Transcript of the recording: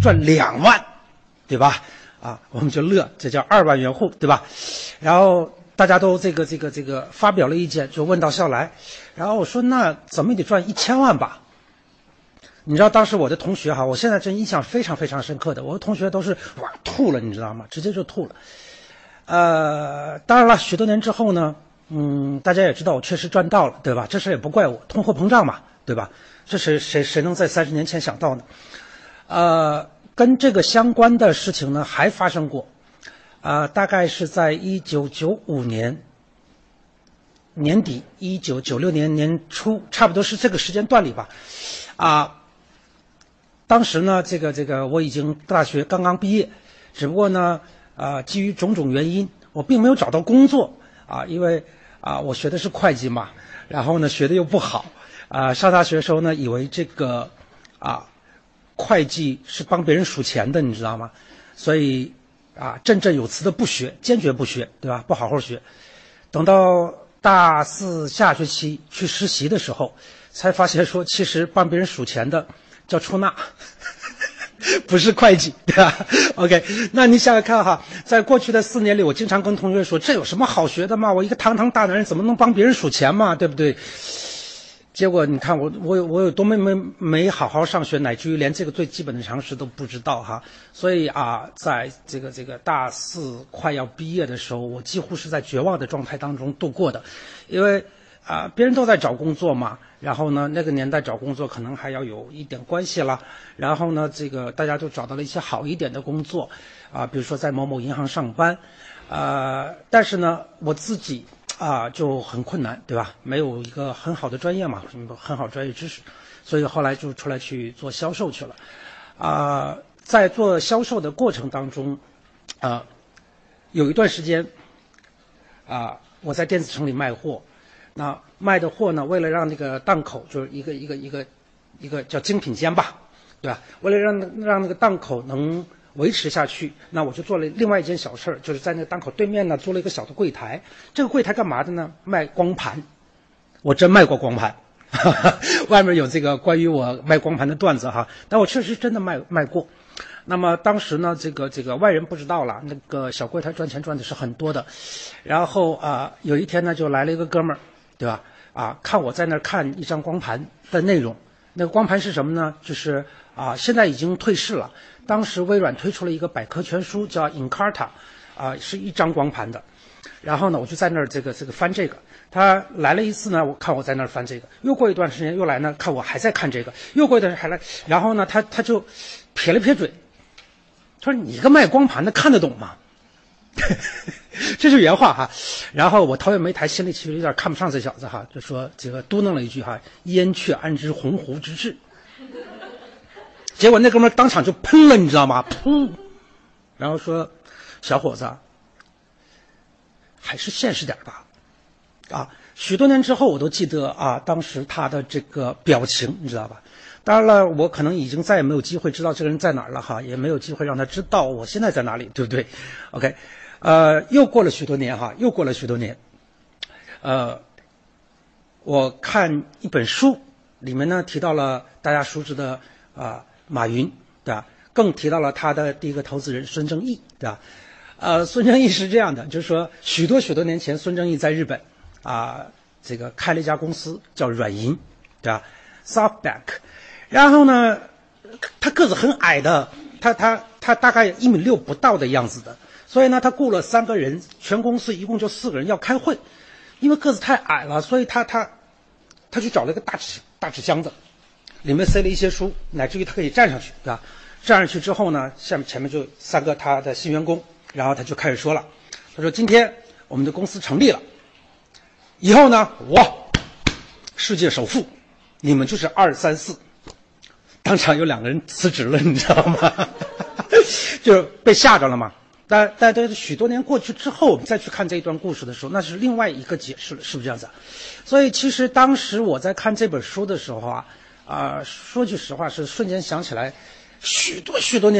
赚两万，对吧？啊，我们就乐，这叫二万元户，对吧？然后大家都这个这个这个发表了意见，就问到笑来。然后我说，那怎么也得赚一千万吧？你知道当时我的同学哈，我现在真印象非常非常深刻的，我的同学都是哇吐了，你知道吗？直接就吐了。呃，当然了，许多年之后呢，嗯，大家也知道我确实赚到了，对吧？这事也不怪我，通货膨胀嘛，对吧？这谁谁谁能在三十年前想到呢？呃。跟这个相关的事情呢，还发生过，啊，大概是在一九九五年年底，一九九六年年初，差不多是这个时间段里吧，啊，当时呢，这个这个我已经大学刚刚毕业，只不过呢，啊，基于种种原因，我并没有找到工作，啊，因为啊，我学的是会计嘛，然后呢，学的又不好，啊，上大学的时候呢，以为这个，啊。会计是帮别人数钱的，你知道吗？所以啊，振振有词的不学，坚决不学，对吧？不好好学。等到大四下学期去实习的时候，才发现说，其实帮别人数钱的叫出纳，不是会计，对吧？OK，那你想想看哈，在过去的四年里，我经常跟同学说，这有什么好学的吗？我一个堂堂大男人，怎么能帮别人数钱嘛？对不对？结果你看我我有我有多么没没好好上学，乃至于连这个最基本的常识都不知道哈。所以啊，在这个这个大四快要毕业的时候，我几乎是在绝望的状态当中度过的，因为啊，别人都在找工作嘛。然后呢，那个年代找工作可能还要有一点关系了。然后呢，这个大家都找到了一些好一点的工作，啊，比如说在某某银行上班，啊，但是呢，我自己。啊，就很困难，对吧？没有一个很好的专业嘛，什么很好专业知识，所以后来就出来去做销售去了。啊，在做销售的过程当中，啊，有一段时间，啊，我在电子城里卖货，那卖的货呢，为了让那个档口，就是一个一个一个一个叫精品间吧，对吧？为了让让那个档口能。维持下去，那我就做了另外一件小事儿，就是在那个档口对面呢，做了一个小的柜台。这个柜台干嘛的呢？卖光盘。我真卖过光盘，哈 哈外面有这个关于我卖光盘的段子哈。但我确实真的卖卖过。那么当时呢，这个这个外人不知道了，那个小柜台赚钱赚的是很多的。然后啊，有一天呢，就来了一个哥们儿，对吧？啊，看我在那儿看一张光盘的内容。那个光盘是什么呢？就是啊，现在已经退市了。当时微软推出了一个百科全书，叫 Encarta，啊，是一张光盘的。然后呢，我就在那儿这个这个翻这个。他来了一次呢，我看我在那儿翻这个。又过一段时间又来呢，看我还在看这个。又过一段时间还来，然后呢，他他就撇了撇嘴，他说：“你一个卖光盘的看得懂吗？” 这是原话哈。然后我头也没抬，心里其实有点看不上这小子哈，就说这个嘟囔了一句哈：“燕雀安知鸿鹄之志。”结果那哥们当场就喷了，你知道吗？噗，然后说：“小伙子，还是现实点吧。”啊，许多年之后我都记得啊，当时他的这个表情，你知道吧？当然了，我可能已经再也没有机会知道这个人在哪儿了哈，也没有机会让他知道我现在在哪里，对不对？OK，呃，又过了许多年哈，又过了许多年，呃，我看一本书，里面呢提到了大家熟知的啊。马云，对吧？更提到了他的第一个投资人孙正义，对吧？呃，孙正义是这样的，就是说，许多许多年前，孙正义在日本，啊，这个开了一家公司叫软银，对吧？SoftBank，然后呢，他个子很矮的，他他他大概一米六不到的样子的，所以呢，他雇了三个人，全公司一共就四个人要开会，因为个子太矮了，所以他他他去找了一个大纸大纸箱子。里面塞了一些书，乃至于他可以站上去，对吧？站上去之后呢，下面前面就三个他的新员工，然后他就开始说了，他说：“今天我们的公司成立了，以后呢，我世界首富，你们就是二三四。”当场有两个人辞职了，你知道吗？就是被吓着了嘛。但但都许多年过去之后，我们再去看这一段故事的时候，那是另外一个解释了，是不是这样子？所以其实当时我在看这本书的时候啊。啊，说句实话，是瞬间想起来，许多许多年。